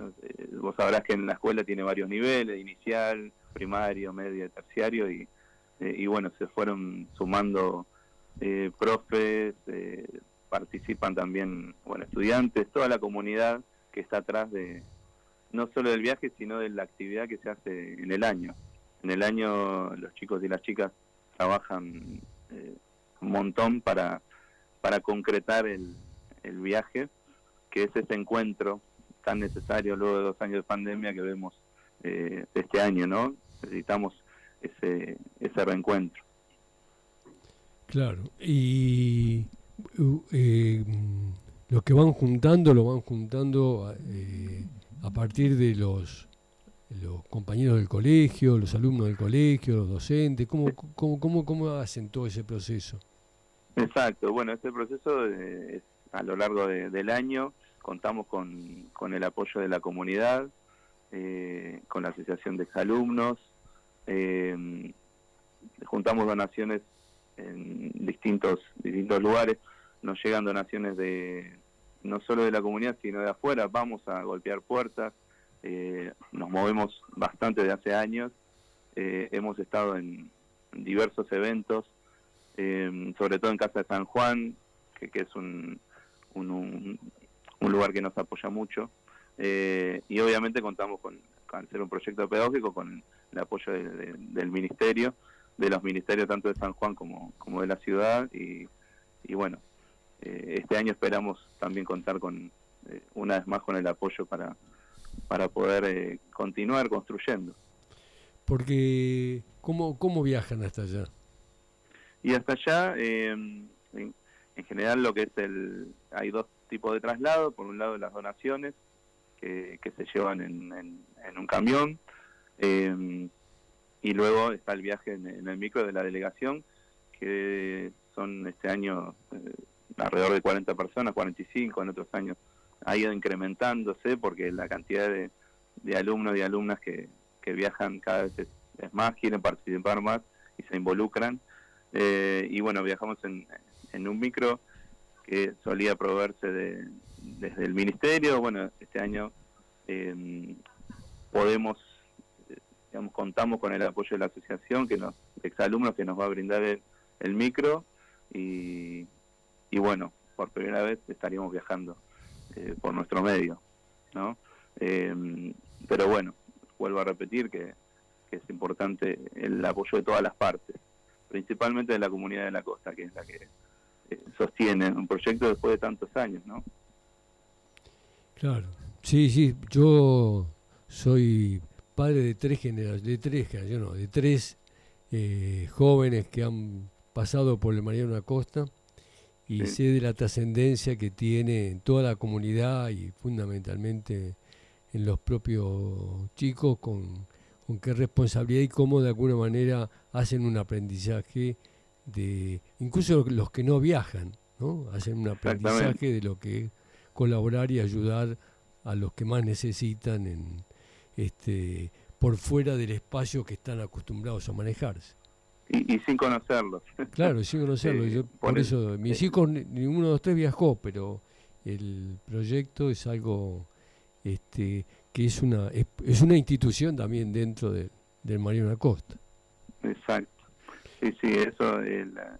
Eh, vos sabrás que en la escuela tiene varios niveles, inicial, primario, medio, terciario, y, eh, y bueno, se fueron sumando eh, profes, eh, participan también, bueno, estudiantes, toda la comunidad que está atrás de, no solo del viaje, sino de la actividad que se hace en el año. En el año los chicos y las chicas trabajan eh, un montón para, para concretar el, el viaje, que es ese encuentro tan necesario luego de dos años de pandemia que vemos eh, este año, ¿no? Necesitamos ese, ese reencuentro. Claro. Y eh, mm, lo que van juntando, lo van juntando eh, a partir de los, los compañeros del colegio, los alumnos del colegio, los docentes. ¿Cómo, cómo, cómo, cómo hacen todo ese proceso? Exacto, bueno, este proceso eh, es a lo largo de- del año, contamos con, con el apoyo de la comunidad, eh, con la Asociación de Exalumnos, eh, juntamos donaciones en distintos, distintos lugares, nos llegan donaciones de no solo de la comunidad, sino de afuera, vamos a golpear puertas, eh, nos movemos bastante de hace años, eh, hemos estado en diversos eventos, eh, sobre todo en Casa de San Juan, que, que es un, un, un- lugar que nos apoya mucho. Eh, y obviamente contamos con, con ser un proyecto pedagógico, con el apoyo de- de- del ministerio, de los ministerios tanto de San Juan como, como de la ciudad. Y, y bueno, eh, este año esperamos también contar con, eh, una vez más, con el apoyo para, para poder eh, continuar construyendo. Porque, ¿cómo, cómo viajan hasta allá? Y hasta allá, eh, en, en general lo que es el... Hay dos tipos de traslado. Por un lado las donaciones que, que se llevan en, en- en un camión. Eh, y luego está el viaje en, el micro de la delegación, que son este año eh, alrededor de 40 personas, 45 en otros años. Ha ido incrementándose porque la cantidad de, de alumnos y alumnas que, que viajan cada vez es, es más, quieren participar más y se involucran. Eh, y bueno, viajamos en, en un micro que solía proveerse de, desde el ministerio. Bueno, este año eh, podemos, digamos, contamos con el apoyo de la asociación, que nos, exalumnos que nos va a brindar el, micro y, bueno, por primera vez estaríamos viajando eh, por nuestro medio, ¿no? Eh, pero bueno, vuelvo a repetir que, que es importante el apoyo de todas las partes, principalmente de la comunidad de la costa, que es la que eh, sostiene un proyecto después de tantos años, ¿no? Claro. Sí, sí, yo soy padre de tres generaciones, de tres generaciones, no, de tres eh, jóvenes que han pasado por el Mariano Acosta y Sí. sé de la trascendencia que tiene en toda la comunidad y fundamentalmente en los propios chicos con, con qué responsabilidad y cómo de alguna manera hacen un aprendizaje de incluso los que no viajan, ¿no? Hacen un aprendizaje de lo que es colaborar y ayudar a los que más necesitan en este por fuera del espacio que están acostumbrados a manejarse. Y, y sin conocerlos. Claro, sin conocerlo. <laughs> Eh, yo, por eso, mis hijos, ni- ninguno de los tres viajó, pero el proyecto es algo este, que es una, es, es una institución también dentro de- del Mariano Acosta. Exacto. Sí, sí, eso la-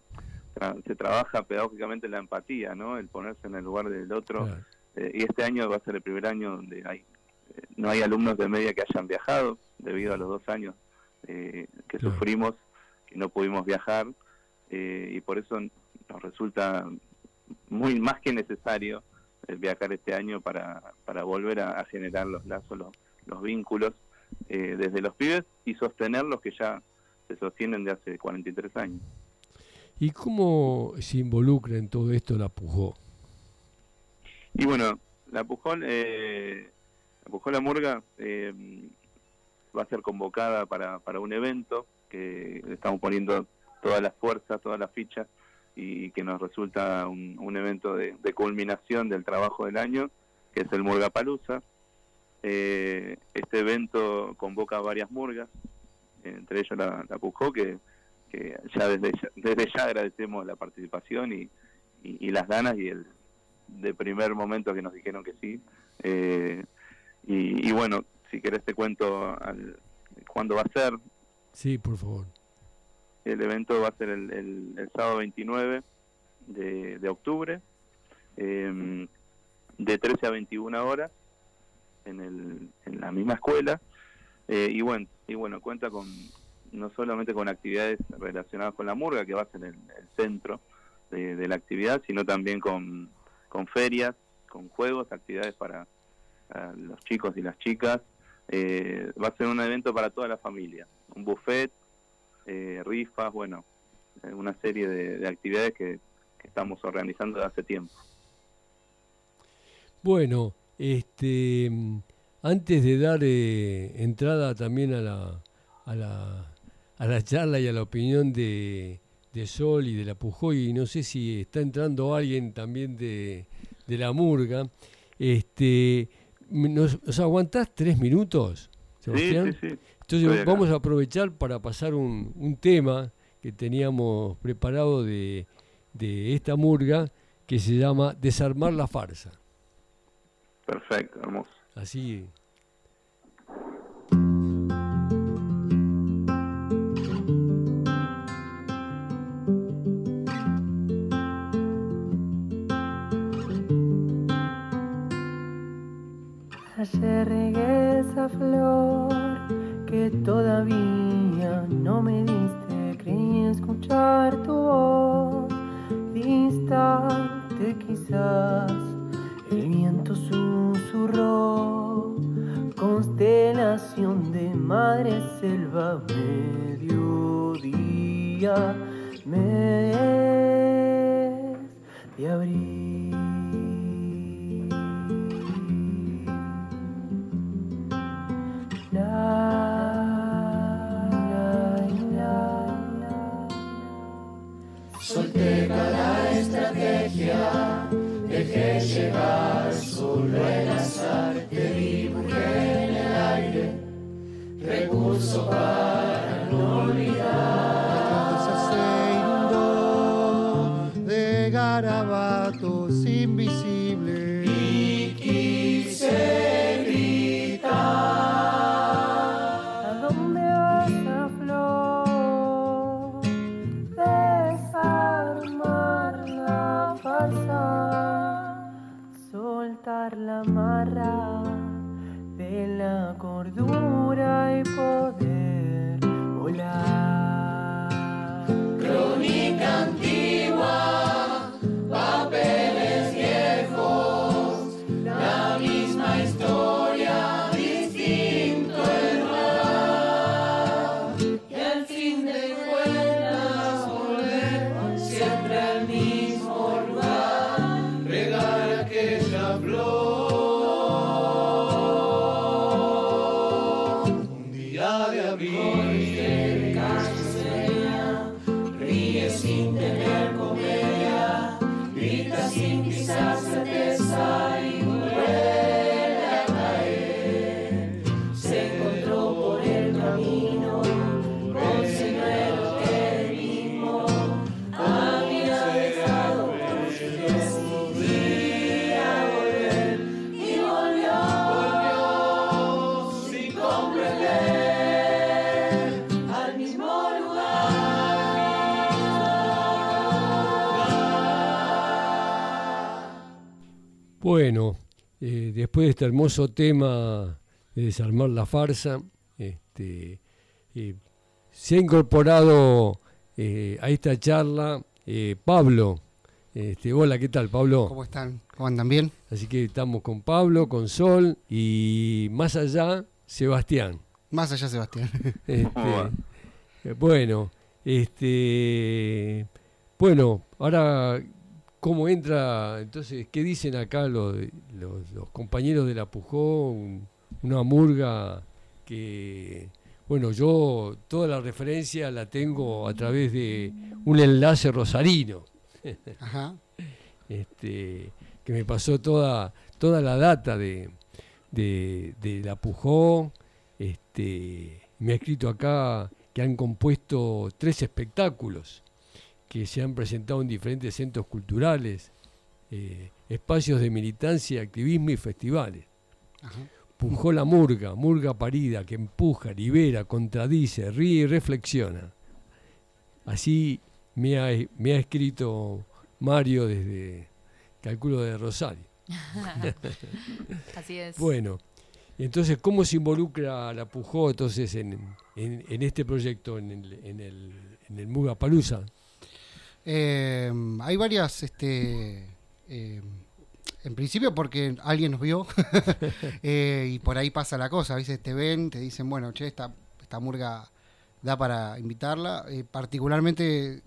tra- se trabaja pedagógicamente la empatía, ¿no? El ponerse en el lugar del otro. Claro. Eh, y este año va a ser el primer año donde hay no hay alumnos de media que hayan viajado debido a los dos años eh, que Claro. sufrimos que no pudimos viajar eh, y por eso nos resulta muy más que necesario el viajar este año para, para volver a, a generar los lazos, los, los vínculos eh, desde los pibes y sostener los que ya se sostienen de hace 43 años. ¿Y cómo se involucra en todo esto la Pujó? Y bueno, la Pujol, eh, la Pujol La Murga eh, va a ser convocada para, para un evento que estamos poniendo todas las fuerzas, todas las fichas y que nos resulta un, un evento de, culminación del trabajo del año, que es el Murga Palusa. Eh, este evento convoca varias murgas, entre ellos la, la Pujó, que, que ya desde, ya desde ya agradecemos la participación y, y, y las ganas y el, de primer momento que nos dijeron que sí. Eh, y, y bueno, si querés te cuento al, cuándo va a ser. Sí, por favor. El evento va a ser el, el, el sábado 29 de, de octubre, eh, de 13 a 21 horas, en, el, en la misma escuela. Eh, y, bueno, y bueno, cuenta con no solamente con actividades relacionadas con la murga, que va a ser el, el centro de, de la actividad, sino también con, con ferias, con juegos, actividades para, para los chicos y las chicas. Eh, va a ser un evento para toda la familia, un buffet, eh, rifas, bueno, eh, una serie de, de actividades que, que, estamos organizando desde hace tiempo. Bueno, este, antes de dar eh, entrada también a la, a, la, a la charla y a la opinión de, de Sol y de la Pujoy, y no sé si está entrando alguien también de, de la Murga, este, ¿nos, ¿nos aguantás tres minutos, Sebastián? Sí, sí, sí. Entonces vamos a aprovechar para pasar un, un tema que teníamos preparado de, de, esta murga que se llama Desarmar la farsa. Perfecto, hermoso. Así. Ayer regué flor que todavía no me diste. Creí escuchar tu voz, distante quizás. El viento susurró, constelación de madre selva, mediodía, mes de abril. Estrategia, dejé llegar solo el azar, te dibujé en el aire, recurso para no olvidar. casa se inundó de garabatos of blow. Después de este hermoso tema de desarmar la farsa, este, eh, se ha incorporado eh, a esta charla eh, Pablo. Este, hola, ¿qué tal, Pablo? ¿Cómo están? ¿Cómo andan bien? Así que estamos con Pablo, con Sol y más allá, Sebastián. Más allá, Sebastián. <laughs> Este, bueno, este, bueno, ahora cómo entra, entonces, ¿qué dicen acá los, los, los compañeros de la Pujó? Un- una murga que, bueno, yo toda la referencia la tengo a través de un enlace rosarino. Ajá. <laughs> este, que me pasó toda, toda la data de, de, de la Pujó. Este, me ha escrito acá que han compuesto tres espectáculos que se han presentado en diferentes centros culturales, eh, espacios de militancia, activismo y festivales. Ajá. Pujó la murga, murga parida, que empuja, libera, contradice, ríe y reflexiona. Así me ha, me ha escrito Mario desde, calculo, de Rosario. <laughs> Así es. Bueno, entonces, ¿cómo se involucra la Pujó entonces en, en- en este proyecto, en el, en el, en el Muga Palusa? Eh, hay varias, este, eh, en principio porque alguien nos vio <laughs> eh, y por ahí pasa la cosa, a veces te ven, te dicen, bueno, che, esta, esta murga da para invitarla, Eh, particularmente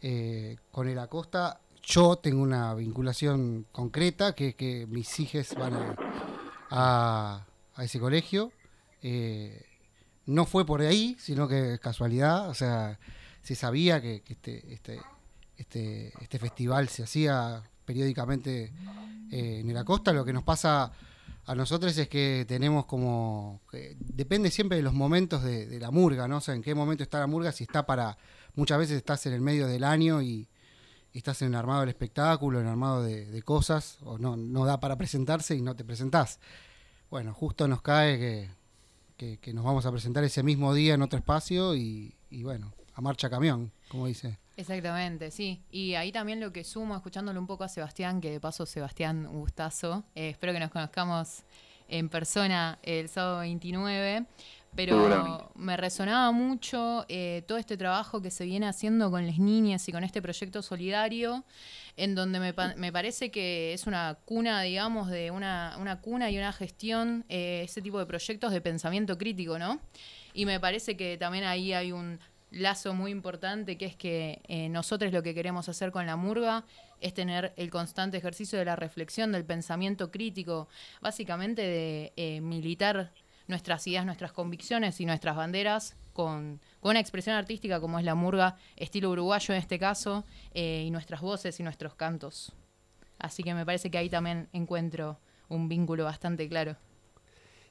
eh, con el Acosta, yo tengo una vinculación concreta, que es que mis hijas van a, ese colegio. No fue por ahí, sino que es casualidad, o sea, se sabía que, que este, este, este, este festival se hacía periódicamente eh, en la costa. Lo que nos pasa a nosotros es que tenemos como. que depende siempre de los momentos de, la murga, ¿no? O sea, en qué momento está la murga, si está para. Muchas veces estás en el medio del año y, estás en el armado del espectáculo, en el armado de, de cosas, o no, no da para presentarse y no te presentás. Bueno, justo nos cae que, que, que nos vamos a presentar ese mismo día en otro espacio y bueno, a marcha camión, como dice. Exactamente, sí. Y ahí también lo que sumo, escuchándolo un poco a Sebastián, que de paso Sebastián, un gustazo. Eh, espero que nos conozcamos en persona el sábado 29. Pero me resonaba mucho eh, todo este trabajo que se viene haciendo con las niñas y con este proyecto solidario, en donde me, pa- me parece que es una cuna, digamos, de una, una cuna y una gestión, eh, ese tipo de proyectos de pensamiento crítico, ¿no? Y me parece que también ahí hay un lazo muy importante, que es que eh, nosotros lo que queremos hacer con la murga es tener el constante ejercicio de la reflexión, del pensamiento crítico, básicamente de eh, militar nuestras ideas, nuestras convicciones y nuestras banderas con, con una expresión artística como es la murga, estilo uruguayo en este caso, eh, y nuestras voces y nuestros cantos. Así que me parece que ahí también encuentro un vínculo bastante claro.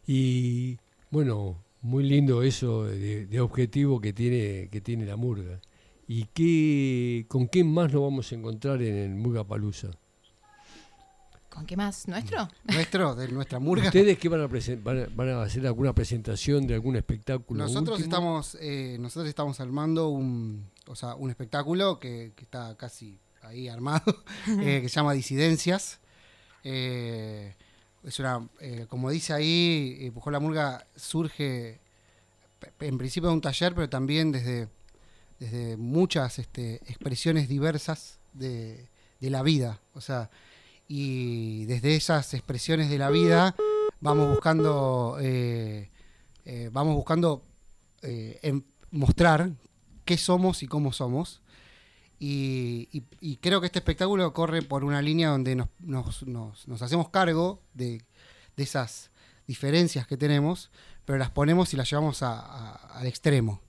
Y bueno, muy lindo eso de, de objetivo que tiene, que tiene la murga. ¿Y qué, con qué más nos vamos a encontrar en el Murga Palusa? ¿Con qué más? ¿Nuestro? Nuestro, de nuestra <laughs> murga. ¿Ustedes qué van a, van a, van a hacer alguna presentación de algún espectáculo? Nosotros último? estamos, eh, nosotros estamos armando un, o sea, un espectáculo que, que está casi ahí armado, <laughs> eh, que se llama Disidencias. Eh, es una, eh, como dice ahí, eh, Pujol la Murga surge en principio de un taller, pero también desde, desde muchas este, expresiones diversas de, la vida. O sea, y desde esas expresiones de la vida vamos buscando eh, eh, vamos buscando mostrar qué somos y cómo somos. Y, y- y creo que este espectáculo corre por una línea donde nos, nos- nos- nos hacemos cargo de, de esas diferencias que tenemos, pero las ponemos y las llevamos a- a- al extremo.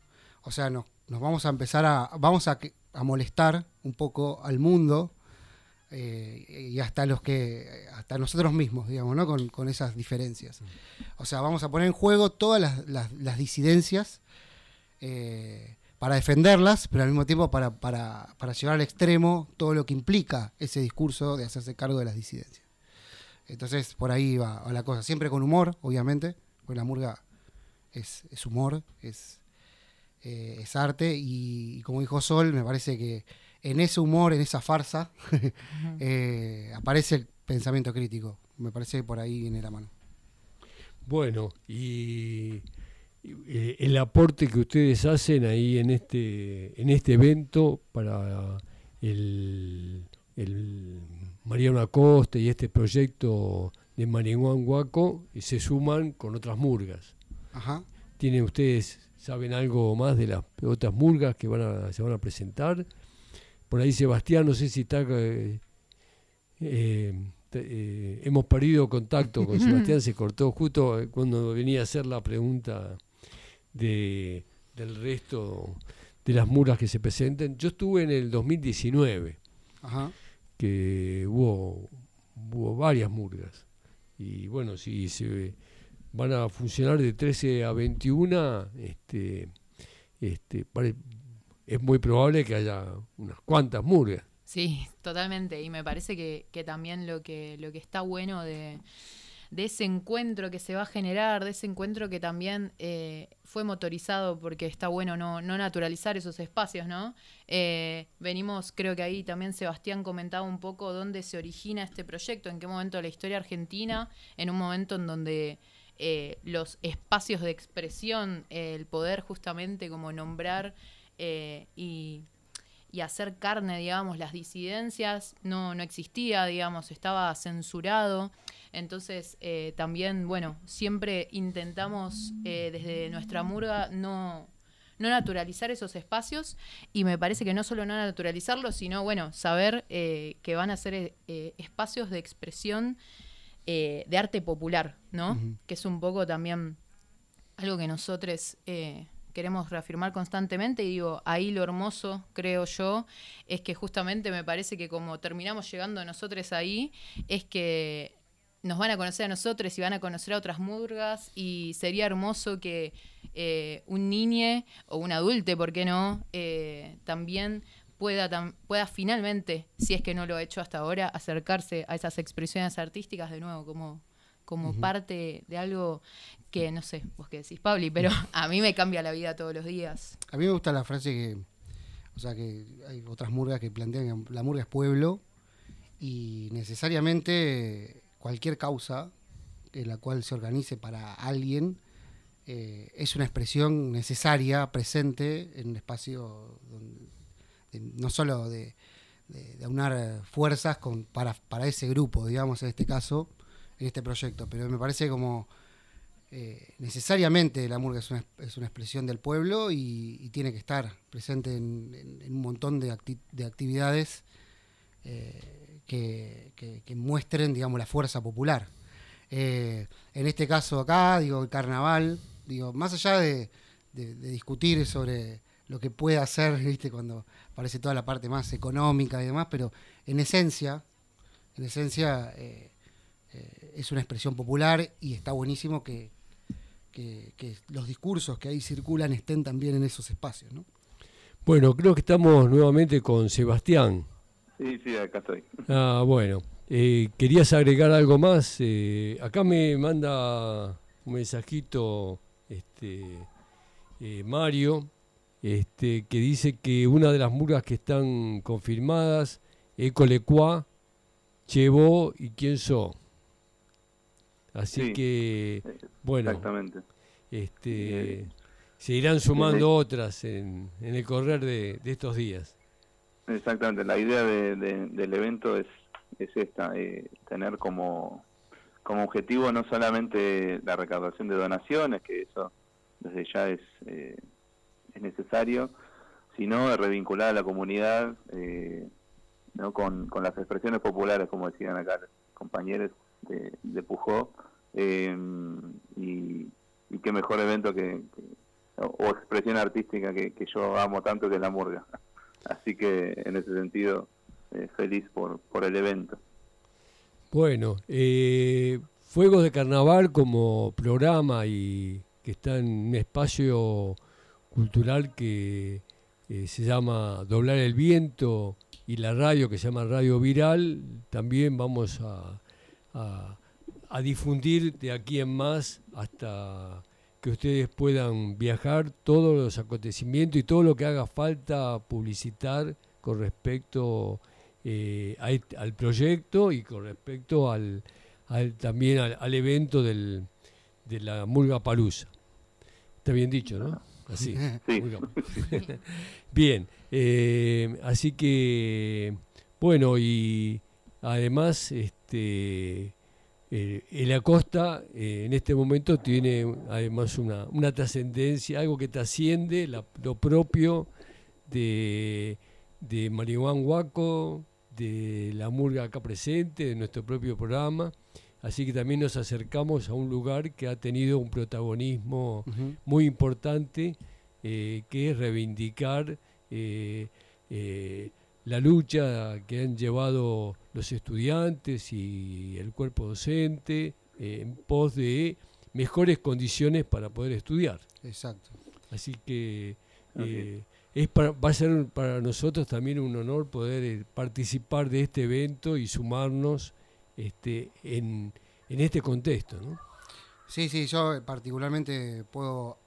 O sea, nos, vamos a empezar a, vamos a, a molestar un poco al mundo eh, y hasta los que hasta nosotros mismos, digamos, ¿no? Con, con esas diferencias. O sea, vamos a poner en juego todas las, las- las disidencias eh, para defenderlas, pero al mismo tiempo para, para, para llevar al extremo todo lo que implica ese discurso de hacerse cargo de las disidencias. Entonces, por ahí va, va la cosa. Siempre con humor, obviamente, porque la murga es, es humor, es, eh, es arte, y, y como dijo Sol, me parece que en ese humor, en esa farsa, <laughs> eh, aparece el pensamiento crítico. Me parece que por ahí viene la mano. Bueno, y eh, el aporte que ustedes hacen ahí en este en este evento para el, el Mariano Acosta y este proyecto de Marihuán Guaco eh, se suman con otras murgas. Ajá. ¿Tienen ustedes, saben algo más de las otras murgas que van a, se van a presentar? Por ahí Sebastián, no sé si está... eh, eh, eh, hemos perdido contacto con <laughs> Sebastián, se cortó justo cuando venía a hacer la pregunta de, del resto de las murgas que se presenten. Yo estuve en el 2019, Ajá. que hubo, hubo varias murgas. Y bueno, si se van a funcionar de 13 a 21, este, este, pare- es muy probable que haya unas cuantas murgas. Sí, totalmente. Y me parece que, que también lo que, lo que está bueno de, de ese encuentro que se va a generar, de ese encuentro que también eh, fue motorizado, porque está bueno no, no naturalizar esos espacios, ¿no? Eh, venimos, creo que ahí también Sebastián comentaba un poco dónde se origina este proyecto, en qué momento de la historia argentina, en un momento en donde eh, los espacios de expresión, el poder justamente como nombrar y y hacer carne, digamos, las disidencias no, no existía, digamos, estaba censurado. Entonces, eh, también, bueno, siempre intentamos eh, desde nuestra murga no, no naturalizar esos espacios y me parece que no solo no naturalizarlos, sino, bueno, saber eh, que van a ser espacios de expresión de arte popular, ¿no? Que es un poco también algo que nosotros queremos reafirmar constantemente y digo, ahí lo hermoso, creo yo, es que justamente me parece que como terminamos llegando nosotros ahí, es que nos van a conocer a nosotros y van a conocer a otras murgas y sería hermoso que eh, un niño o un adulte, ¿por qué no?, Eh, también pueda, tam- pueda finalmente, si es que no lo ha hecho hasta ahora, acercarse a esas expresiones artísticas de nuevo como, como parte de algo que, no sé, vos qué decís, Pabli, pero <laughs> a mí me cambia la vida todos los días. A mí me gusta la frase que, o sea, que hay otras murgas que plantean que la murga es pueblo y necesariamente cualquier causa en la cual se organice para alguien eh, es una expresión necesaria, presente en un espacio no solo de, de- aunar fuerzas para, para ese grupo, digamos, en este caso, en este proyecto, pero me parece como eh, necesariamente la murga es una, es una expresión del pueblo y, tiene que estar presente en, un montón de actividades eh, que, muestren, digamos, la fuerza popular. Eh, en este caso acá, digo, el carnaval, digo, más allá de, discutir sobre lo que puede hacer, <laughs> viste, cuando aparece toda la parte más económica y demás, pero en esencia, en esencia eh, eh, es una expresión popular y está buenísimo que, que- que los discursos que ahí circulan estén también en esos espacios. ¿no? Bueno, creo que estamos nuevamente con Sebastián. Sí, sí, acá estoy. Ah, bueno. Eh, ¿Querías agregar algo más? Eh, acá me manda un mensajito este, eh, Mario, este, que dice que una de las murgas que están confirmadas es Colecua, Chevo y quién so. Así Sí, que, bueno, Exactamente. este, Eh, se irán sumando otras en, en el correr de, de estos días. Exactamente, la idea de- de- del evento es, es esta, eh, tener como, como objetivo no solamente la recaudación de donaciones, que eso desde ya es, eh, es necesario, sino revincular a la comunidad eh, ¿no? con, las expresiones populares, como decían acá los compañeros de, de Pujó, eh, y, y qué mejor evento que, o, expresión artística que, que yo amo tanto que la murga. Así que en ese sentido, eh, feliz por, por el evento. Bueno, eh, Fuegos de Carnaval como programa y que está en un espacio cultural que eh, se llama Doblar el Viento y la radio que se llama Radio Viral, también vamos a, a- a difundir de aquí en más hasta que ustedes puedan viajar todos los acontecimientos y todo lo que haga falta publicitar con respecto eh, a al proyecto y con respecto al, al- también al, al evento del, de la Murga Palusa. Está bien dicho, ¿no? Así. Sí. <laughs> Bien, eh, así que, bueno, y además, este, eh, el Acosta eh, en este momento tiene además una, una trascendencia, algo que trasciende la- lo propio de, de Marihuán Huaco, de la murga acá presente, de nuestro propio programa. Así que también nos acercamos a un lugar que ha tenido un protagonismo muy importante, eh, que es reivindicar eh, eh, la lucha que han llevado los estudiantes y el cuerpo docente eh, en pos de mejores condiciones para poder estudiar. Exacto. Así que eh, es para- va a ser para nosotros también un honor poder eh, participar de este evento y sumarnos este, en, en este contexto. ¿no? Sí, sí, yo particularmente puedo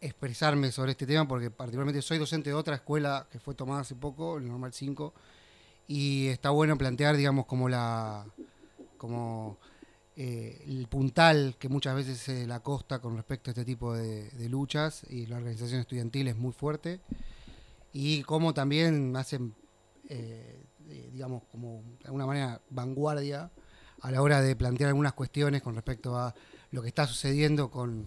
expresarme sobre este tema porque particularmente soy docente de otra escuela que fue tomada hace poco, el Normal 5, y está bueno plantear, digamos, como la como eh, el puntal que muchas veces eh, la costa con respecto a este tipo de, luchas y la organización estudiantil es muy fuerte y cómo también hacen, eh, eh, digamos, como de alguna manera vanguardia a la hora de plantear algunas cuestiones con respecto a lo que está sucediendo con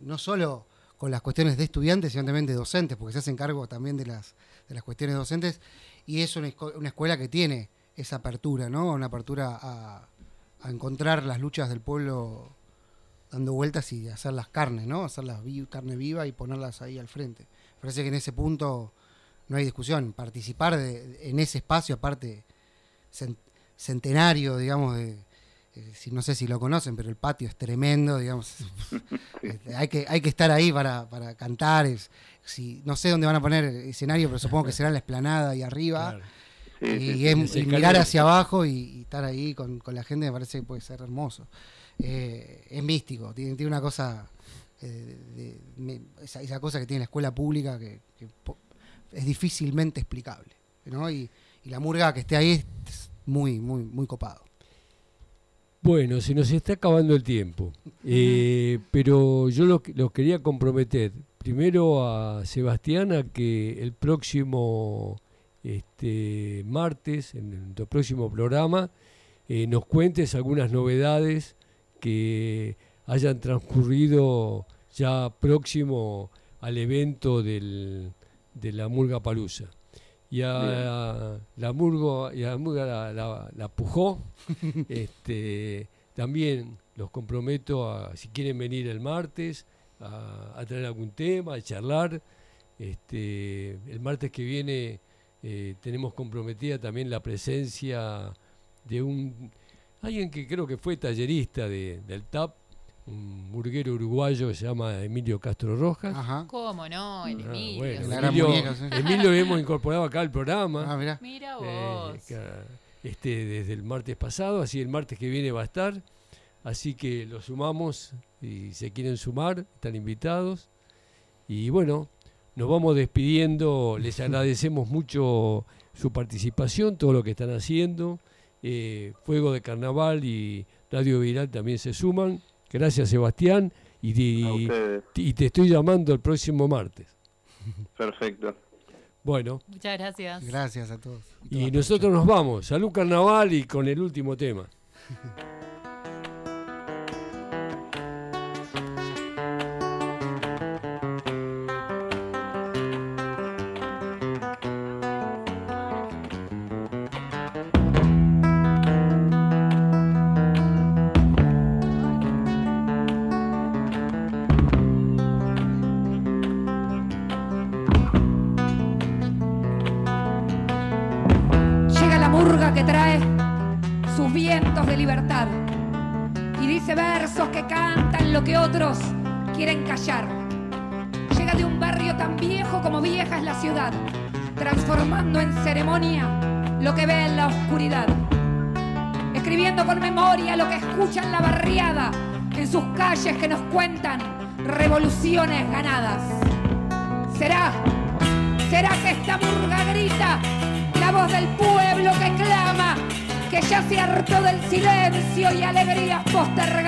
no solo con las cuestiones de estudiantes, también de docentes, porque se hacen cargo también de las, de las cuestiones docentes, y es una, una escuela que tiene esa apertura, ¿no? Una apertura a, a encontrar las luchas del pueblo dando vueltas y hacerlas carne, ¿no? Hacerlas vi- carne viva y ponerlas ahí al frente. Parece que en ese punto no hay discusión. Participar de- en ese espacio, aparte, cen- centenario, digamos, de, si, no sé si lo conocen, pero el patio es tremendo, digamos. <laughs> Este, hay, que, hay que estar ahí para, para cantar. Es, si, no sé dónde van a poner el escenario, pero supongo que será en la esplanada ahí arriba. Claro. Sí, y, sí, sí. y mirar hacia abajo y, y estar ahí con, con la gente me parece que puede ser hermoso. Eh, es místico, tiene, tiene una cosa, eh, de- me- esa, esa cosa que tiene la escuela pública que, que es difícilmente explicable. ¿no? Y, y la murga que esté ahí es muy, muy, muy copado. Bueno, se nos está acabando el tiempo, Eh, pero yo lo, lo quería comprometer. Primero a Sebastián a que el próximo este, martes, en el próximo programa, eh, nos cuentes algunas novedades que hayan transcurrido ya próximo al evento del, de la Murga Palusa. Y a la Murgo, y a la Murga la, la- la pujó. <laughs> este, también los comprometo a, si quieren venir el martes, a, a traer algún tema, a charlar. Este, el martes que viene eh, tenemos comprometida también la presencia de un alguien que creo que fue tallerista de- del TAP, un burguero uruguayo que se llama Emilio Castro Rojas. Ajá. ¿Cómo no? El Ah, Emilio. bueno, Emilio, muñeca, sí. Emilio lo hemos <laughs> incorporado acá al programa. Ah, mirá. Mira eh, vos. que, este, desde el martes pasado, así el martes que viene va a estar. Así que lo sumamos y se quieren sumar, están invitados. Y bueno, nos vamos despidiendo, les <laughs> agradecemos mucho su participación, todo lo que están haciendo. Eh, Fuego de Carnaval y Radio Viral también se suman. Gracias Sebastián y, te estoy llamando el próximo martes. Perfecto. Bueno, Muchas gracias. Gracias a todos. y nosotros nos vamos. Salud Carnaval y con el último tema. <laughs> silencio y alegrías postergadas?